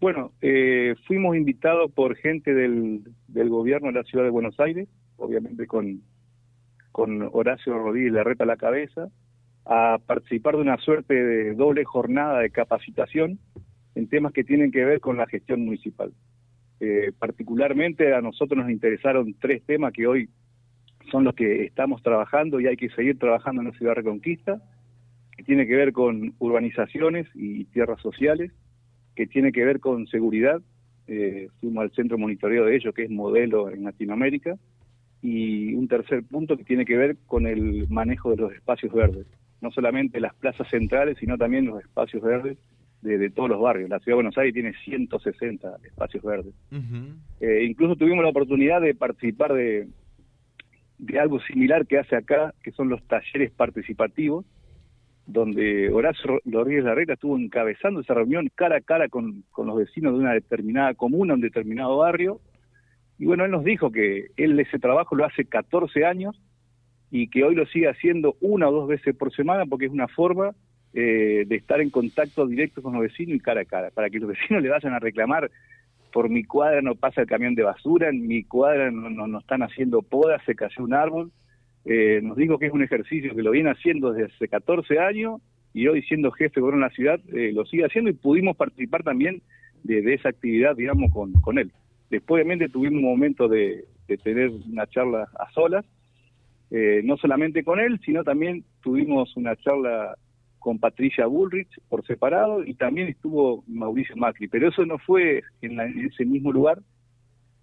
Bueno, eh, fuimos invitados por gente del, gobierno de la ciudad de Buenos Aires, obviamente con, con Horacio Rodríguez Larreta a la cabeza, a participar de una suerte de doble jornada de capacitación en temas que tienen que ver con la gestión municipal. Eh, particularmente a nosotros nos interesaron tres temas que hoy son los que estamos trabajando y hay que seguir trabajando en la ciudad Reconquista, que tiene que ver con urbanizaciones y tierras sociales, que tiene que ver con seguridad, eh, fuimos al centro monitoreo de ello, que es modelo en Latinoamérica, y un tercer punto que tiene que ver con el manejo de los espacios verdes, no solamente las plazas centrales, sino también los espacios verdes de, todos los barrios. La ciudad de Buenos Aires tiene 160 espacios verdes. Eh, incluso tuvimos la oportunidad de participar de, de algo similar que hace acá, que son los talleres participativos, donde Horacio Rodríguez Larreta estuvo encabezando esa reunión cara a cara con, con los vecinos de una determinada comuna, un determinado barrio. Y bueno, él nos dijo que él ese trabajo lo hace 14 años y que hoy lo sigue haciendo una o dos veces por semana porque es una forma eh, de estar en contacto directo con los vecinos y cara a cara, para que los vecinos le vayan a reclamar por mi cuadra no pasa el camión de basura, en mi cuadra no, no, están haciendo podas, se cayó un árbol. Eh, nos dijo que es un ejercicio que lo viene haciendo desde hace 14 años y hoy siendo jefe de gobierno de la ciudad eh, lo sigue haciendo y pudimos participar también de, esa actividad, digamos, con, con él. Después, obviamente, tuvimos un momento de, tener una charla a solas, no solamente con él, sino también tuvimos una charla con Patricia Bullrich por separado y también estuvo Mauricio Macri, pero eso no fue en, ese mismo lugar,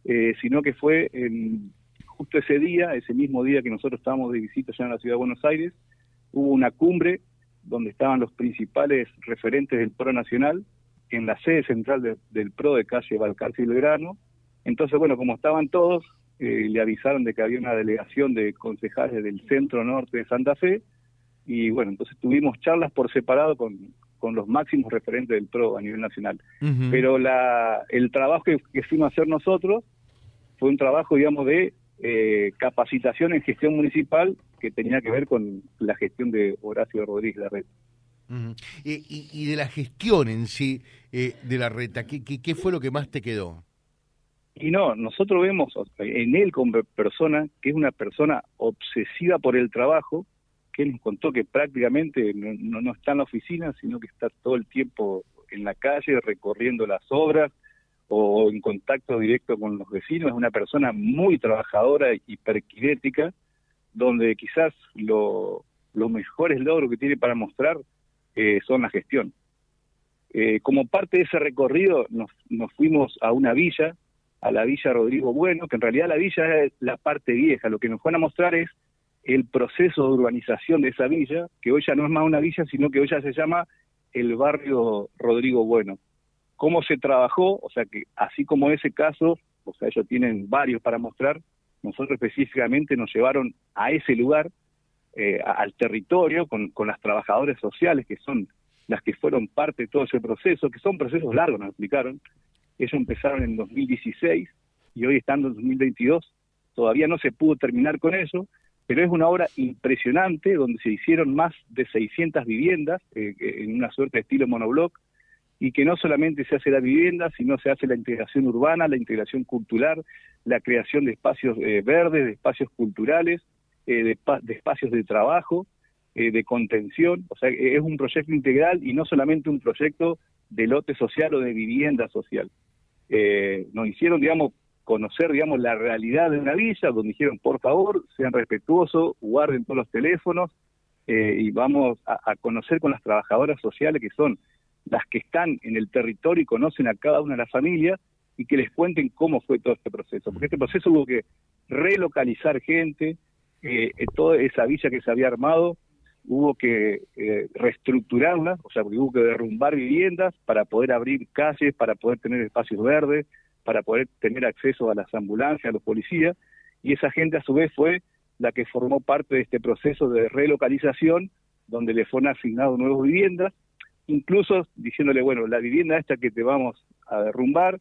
eh, sino que fue en, justo ese día, ese mismo día que nosotros estábamos de visita ya en la ciudad de Buenos Aires, hubo una cumbre donde estaban los principales referentes del PRO nacional en la sede central del PRO de calle Balcarce y Belgrano. Entonces, bueno, como estaban todos, eh, le avisaron de que había una delegación de concejales del centro norte de Santa Fe, y bueno, entonces tuvimos charlas por separado con, con los máximos referentes del PRO a nivel nacional. Pero la, el trabajo que, fuimos a hacer nosotros fue un trabajo, digamos, de eh, capacitación en gestión municipal que tenía que ver con la gestión de Horacio Rodríguez Larreta. y, y, de la gestión en sí eh, de la reta, ¿qué, ¿qué, qué, fue lo que más te quedó? Y no, nosotros vemos en él como persona que es una persona obsesiva por el trabajo, que él nos contó que prácticamente no, no, está en la oficina, sino que está todo el tiempo en la calle recorriendo las obras o en contacto directo con los vecinos. Es una persona muy trabajadora y perquinética, donde quizás lo, los mejores logros que tiene para mostrar eh, son la gestión. Eh, como parte de ese recorrido nos fuimos a una villa, a la Villa Rodrigo Bueno, que en realidad la villa es la parte vieja, lo que nos van a mostrar es el proceso de urbanización de esa villa, que hoy ya no es más una villa, sino que hoy ya se llama el barrio Rodrigo Bueno. ¿Cómo se trabajó? O sea que así como ese caso, o sea, ellos tienen varios para mostrar, nosotros específicamente nos llevaron a ese lugar, eh, al territorio, con, las trabajadoras sociales, que son las que fueron parte de todo ese proceso, que son procesos largos, nos explicaron. Ellos empezaron en 2016 y hoy estando en 2022, todavía no se pudo terminar con eso, pero es una obra impresionante donde se hicieron más de 600 viviendas eh, en una suerte de estilo monobloc y que no solamente se hace la vivienda, sino se hace la integración urbana, la integración cultural, la creación de espacios eh, verdes, de espacios culturales, eh, de, de, espacios de trabajo, de contención, o sea, es un proyecto integral y no solamente un proyecto de lote social o de vivienda social. nos hicieron, digamos, conocer, digamos, la realidad de una villa, donde dijeron, por favor, sean respetuosos, guarden todos los teléfonos eh, y vamos a, conocer con las trabajadoras sociales que son las que están en el territorio y conocen a cada una de las familias y que les cuenten cómo fue todo este proceso. Porque este proceso hubo que relocalizar gente, eh, toda esa villa que se había armado hubo que eh, reestructurarla, o sea, hubo que derrumbar viviendas para poder abrir calles, para poder tener espacios verdes, para poder tener acceso a las ambulancias, a los policías, y esa gente a su vez fue la que formó parte de este proceso de relocalización, donde le fueron asignados nuevas viviendas, incluso diciéndole, bueno, la vivienda esta que te vamos a derrumbar,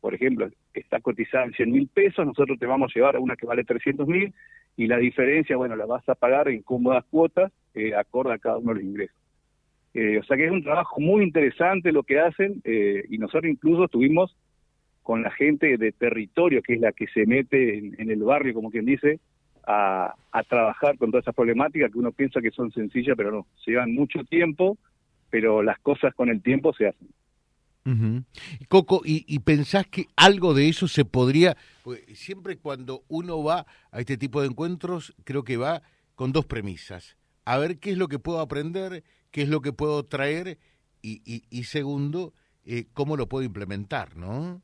por ejemplo, está cotizada en 100 mil pesos, nosotros te vamos a llevar a una que vale 300 mil, y la diferencia, bueno, la vas a pagar en cómodas cuotas, eh, acorde a cada uno de los ingresos. o sea que es un trabajo muy interesante lo que hacen y nosotros incluso estuvimos con la gente de territorio, que es la que se mete en, el barrio, como quien dice, a, trabajar con todas esas problemáticas que uno piensa que son sencillas, pero no, llevan mucho tiempo, pero las cosas con el tiempo se hacen. Coco, ¿y, pensás que algo de eso se podría, siempre cuando uno va a este tipo de encuentros, creo que va con dos premisas. A ver qué es lo que puedo aprender, qué es lo que puedo traer y, y, segundo, eh, cómo lo puedo implementar, ¿no?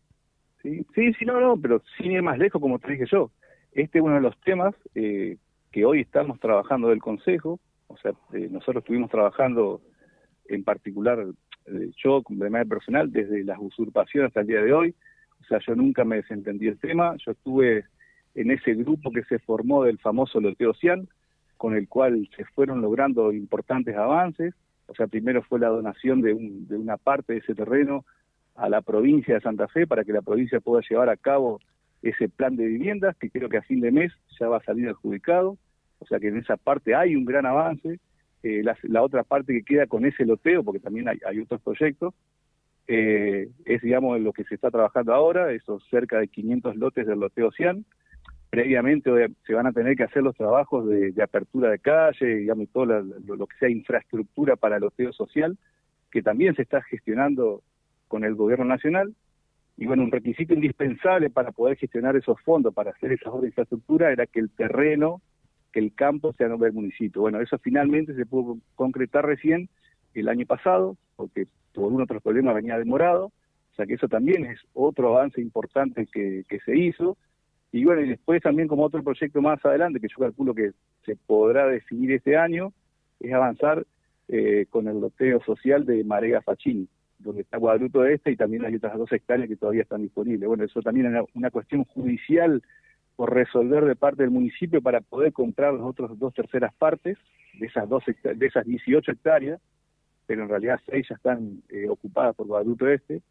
Sí, sí, sí, no, no, pero sin ir más lejos, como te dije yo. Este es uno de los temas eh, que hoy estamos trabajando del Consejo. O sea, eh, nosotros estuvimos trabajando en particular, eh, yo de manera personal, desde las usurpaciones hasta el día de hoy. O sea, yo nunca me desentendí el tema. Yo estuve en ese grupo que se formó del famoso loteo Cian, con el cual se fueron logrando importantes avances. O sea, primero fue la donación de, un, de una parte de ese terreno a la provincia de Santa Fe para que la provincia pueda llevar a cabo ese plan de viviendas que creo que a fin de mes ya va a salir adjudicado, o sea que en esa parte hay un gran avance, eh, la, otra parte que queda con ese loteo, porque también hay, otros proyectos, eh, es digamos lo que se está trabajando ahora, esos cerca de 500 lotes del loteo Cian, previamente se van a tener que hacer los trabajos de, apertura de calle, digamos, todo lo, lo, que sea infraestructura para el loteo social, que también se está gestionando con el gobierno nacional. Y bueno, un requisito indispensable para poder gestionar esos fondos, para hacer esas obras de infraestructura, era que el terreno, que el campo sea nombre del municipio. Bueno, eso finalmente se pudo concretar recién el año pasado, porque por un otro problema venía demorado. O sea que eso también es otro avance importante que, se hizo. Y bueno, y después también como otro proyecto más adelante, que yo calculo que se podrá definir este año, es avanzar eh, con el loteo social de Marega Facchini donde está Guadalupe Este y también hay otras dos hectáreas que todavía están disponibles. Bueno, eso también es una, cuestión judicial por resolver de parte del municipio para poder comprar las otras dos terceras partes de esas dos de esas 18 hectáreas, pero en realidad seis ya están eh, ocupadas por Guadalupe Este.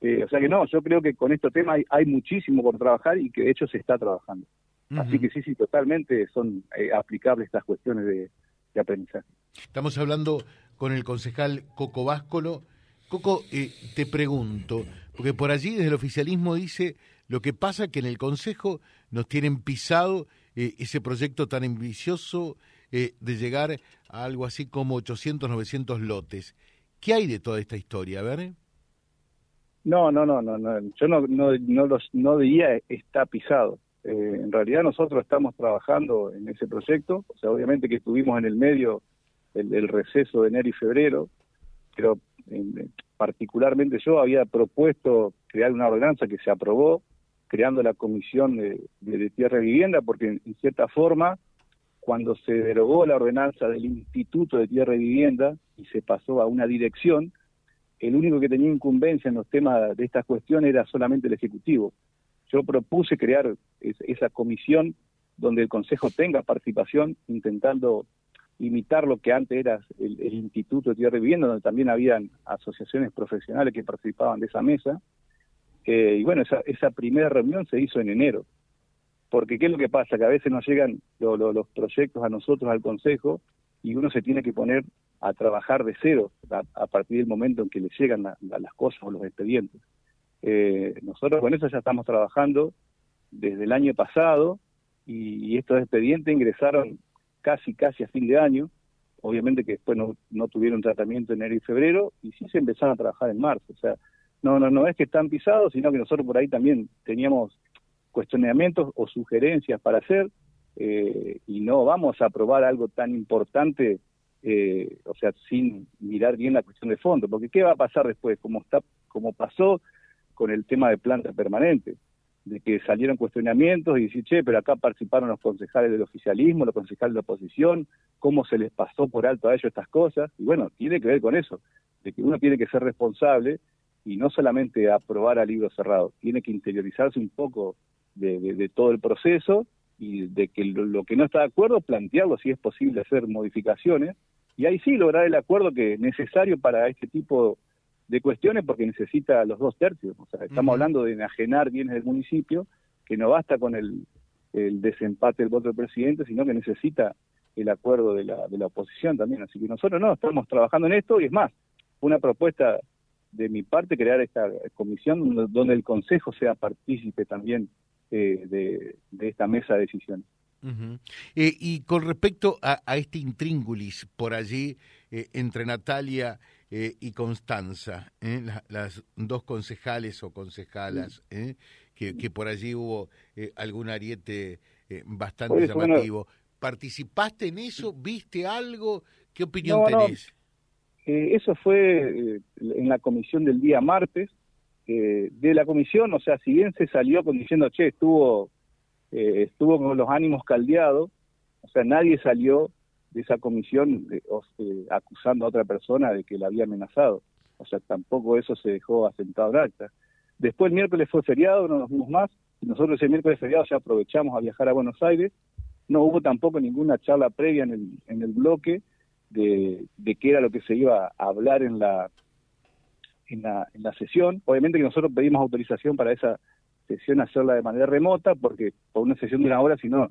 Eh, o sea que no, yo creo que con este tema hay, muchísimo por trabajar y que de hecho se está trabajando. Así que sí, sí, totalmente son eh, aplicables estas cuestiones de, de aprendizaje. Estamos hablando con el concejal Coco Váscolo Coco, te pregunto, porque por allí desde el oficialismo dice lo que pasa que en el Consejo nos tienen pisado eh, ese proyecto tan ambicioso eh, de llegar a algo así como 800, 900 lotes. ¿Qué hay de toda esta historia? A. No, no, no, no, no. yo no, no, no, los, no diría está pisado. en realidad nosotros estamos trabajando en ese proyecto, o sea, obviamente que estuvimos en el medio del receso de enero y febrero, pero particularmente yo había propuesto crear una ordenanza que se aprobó, creando la Comisión de, Tierra y Vivienda, porque en, cierta forma, cuando se derogó la ordenanza del Instituto de Tierra y Vivienda y se pasó a una dirección, el único que tenía incumbencia en los temas de estas cuestiones era solamente el Ejecutivo. Yo propuse crear esa comisión donde el Consejo tenga participación, intentando imitar lo que antes era el, Instituto de Tierra y Vivienda, donde también habían asociaciones profesionales que participaban de esa mesa. Eh, y bueno, esa, esa primera reunión se hizo en enero. Porque ¿qué es lo que pasa? Que a veces nos llegan los proyectos a nosotros, al Consejo, y uno se tiene que poner a trabajar de cero a, partir del momento en que le llegan las cosas o los expedientes. Eh, nosotros con eso ya estamos trabajando desde el año pasado y estos expedientes ingresaron casi, casi a fin de año. Obviamente que después no, no tuvieron tratamiento en enero y febrero y sí se empezaron a trabajar en marzo. O sea, no, no, no es que están pisados, sino que nosotros por ahí también teníamos cuestionamientos o sugerencias para hacer eh, y no vamos a aprobar algo tan importante, eh, o sea, sin mirar bien la cuestión de fondo, porque ¿qué va a pasar después? Como, está, como pasó con el tema de planta permanente de que salieron cuestionamientos y decir, che, pero acá participaron los concejales del oficialismo, los concejales de la oposición, cómo se les pasó por alto a ellos estas cosas. Y bueno, tiene que ver con eso, de que uno tiene que ser responsable y no solamente aprobar a libro cerrado, tiene que interiorizarse un poco de, todo el proceso y de que lo, que no está de acuerdo, plantearlo si es posible hacer modificaciones y ahí sí lograr el acuerdo que es necesario para este tipo de cuestiones porque necesita los dos tercios. O sea, estamos hablando de enajenar bienes del municipio, que no basta con el, el, desempate del voto del presidente, sino que necesita el acuerdo de la, de la oposición también. Así que nosotros no, estamos trabajando en esto y es más, una propuesta de mi parte crear esta comisión donde el Consejo sea partícipe también eh, de, esta mesa de decisiones. Eh, y con respecto a, este intríngulis por allí eh, entre Natalia y Constanza, las dos concejales o concejalas, que, que, por allí hubo algún ariete bastante llamativo. ¿Participaste en eso? ¿Viste algo? ¿Qué opinión tenés? Eso fue en la comisión del día martes. Eh, de la comisión, o sea, si bien se salió con diciendo, che, estuvo, eh, estuvo con los ánimos caldeados, o sea, nadie salió de esa comisión eh, acusando a otra persona de que la había amenazado. O sea, tampoco eso se dejó asentado en acta. Después el miércoles fue feriado, no nos vimos más. Nosotros el miércoles feriado ya aprovechamos a viajar a Buenos Aires. No hubo tampoco ninguna charla previa en el, en el bloque de, qué era lo que se iba a hablar en la, en la, en la sesión. Obviamente que nosotros pedimos autorización para esa sesión hacerla de manera remota, porque por una sesión de una hora, si no,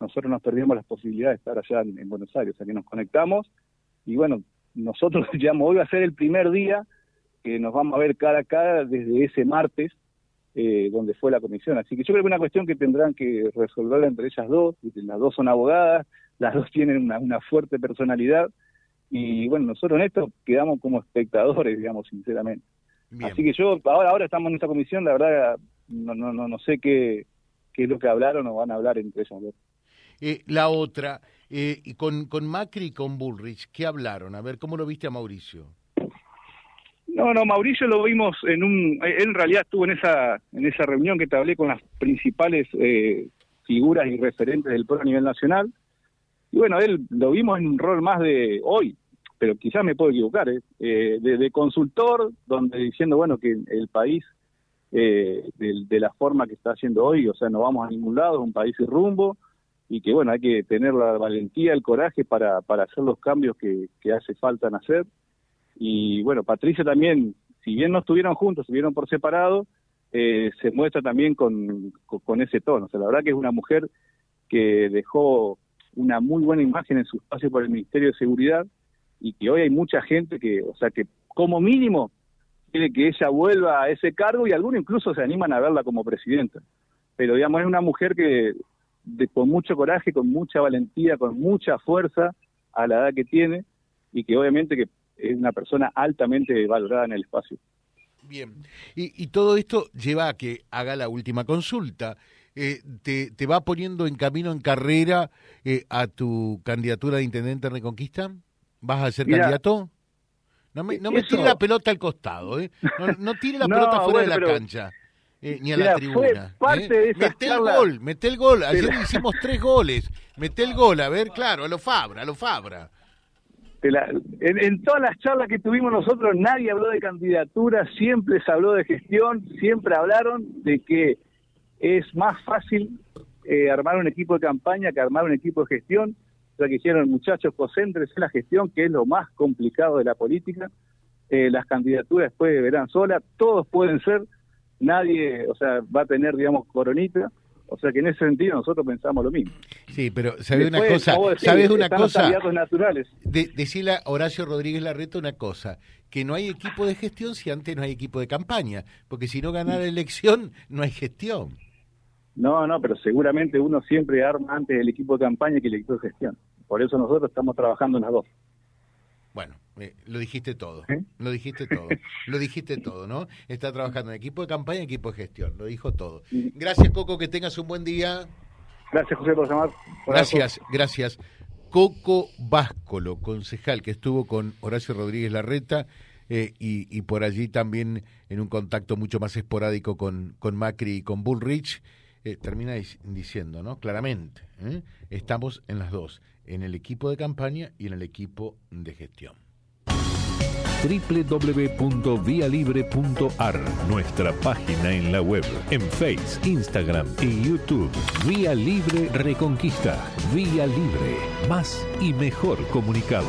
nosotros nos perdíamos las posibilidades de estar allá en, Buenos Aires. O sea que nos conectamos y bueno, nosotros ya hoy va a ser el primer día que nos vamos a ver cara a cara desde ese martes, eh, donde fue la comisión. Así que yo creo que es una cuestión que tendrán que resolver entre ellas dos, las dos son abogadas, las dos tienen una, una fuerte personalidad y bueno, nosotros en esto quedamos como espectadores, digamos, sinceramente. Así que yo, ahora, ahora estamos en esta comisión, la verdad, no, no, no, no sé qué, qué es lo que hablaron o van a hablar entre ellos. Eh, la otra, eh, con, con Macri y con Bullrich, ¿qué hablaron? A ver, ¿cómo lo viste a Mauricio? No, no, Mauricio lo vimos en un, él en realidad estuvo en esa, en esa reunión que te hablé con las principales eh, figuras y referentes del pueblo a nivel nacional. Y bueno, él lo vimos en un rol más de hoy, pero quizás me puedo equivocar, ¿eh? eh de, consultor, donde diciendo, bueno, que el país, eh, de, la forma que está haciendo hoy, o sea, no vamos a ningún lado, es un país sin rumbo, y que, bueno, hay que tener la valentía, el coraje para, para hacer los cambios que, que hace falta en hacer. Y bueno, Patricia también, si bien no estuvieron juntos, estuvieron por separado, eh, se muestra también con, con, ese tono. O sea, la verdad que es una mujer que dejó una muy buena imagen en su espacio por el Ministerio de Seguridad, y que hoy hay mucha gente que, o sea, que como mínimo quiere que ella vuelva a ese cargo y algunos incluso se animan a verla como presidenta. Pero digamos, es una mujer que con mucho coraje, con mucha valentía, con mucha fuerza a la edad que tiene y que obviamente que es una persona altamente valorada en el espacio. Bien, y, todo esto lleva a que haga la última consulta. Eh, te, te, va poniendo en camino, en carrera, eh, a tu candidatura de intendente en Reconquista? ¿Vas a ser candidato? No me, no me tire la pelota al costado, ¿eh? No, tire la pelota fuera de la cancha. Eh, ni a la tribuna. ¿eh? mete el gol, mete el gol. Ayer hicimos tres goles. Mete el gol, a ver, claro, a lo Fabra, a lo Fabra. en, todas las charlas que tuvimos nosotros, nadie habló de candidatura, siempre se habló de gestión, siempre hablaron de que es más fácil eh, armar un equipo de campaña que armar un equipo de gestión que hicieron muchachos, concéntrense en la gestión, que es lo más complicado de la política. Eh, las candidaturas después verán sola, todos pueden ser, nadie, o sea, va a tener, digamos, coronita. O sea que en ese sentido nosotros pensamos lo mismo. Sí, pero ¿sabes una cosa? ¿Sabes una cosa? naturales. De, decirle a Horacio Rodríguez Larreto una cosa, que no hay equipo de gestión si antes no hay equipo de campaña, porque si no gana la elección no hay gestión. No, no, pero seguramente uno siempre arma antes el equipo de campaña que el equipo de gestión. Por eso nosotros estamos trabajando en las dos. Bueno, eh, lo dijiste todo, ¿Eh? lo dijiste todo, lo dijiste todo, ¿no? Está trabajando en equipo de campaña y equipo de gestión, lo dijo todo. Gracias, Coco, que tengas un buen día. Gracias, José, por llamar. gracias, gracias. Coco Váscolo, concejal que estuvo con Horacio Rodríguez Larreta eh, y, por allí también en un contacto mucho más esporádico con, con Macri y con Bullrich, termina diciendo, ¿no? Claramente, estamos en las dos en el equipo de campaña y en el equipo de gestión www.vialibre.ar, nuestra página en la web, en Face, Instagram y YouTube. Vía Libre Reconquista. Vía Libre. Más y mejor comunicados.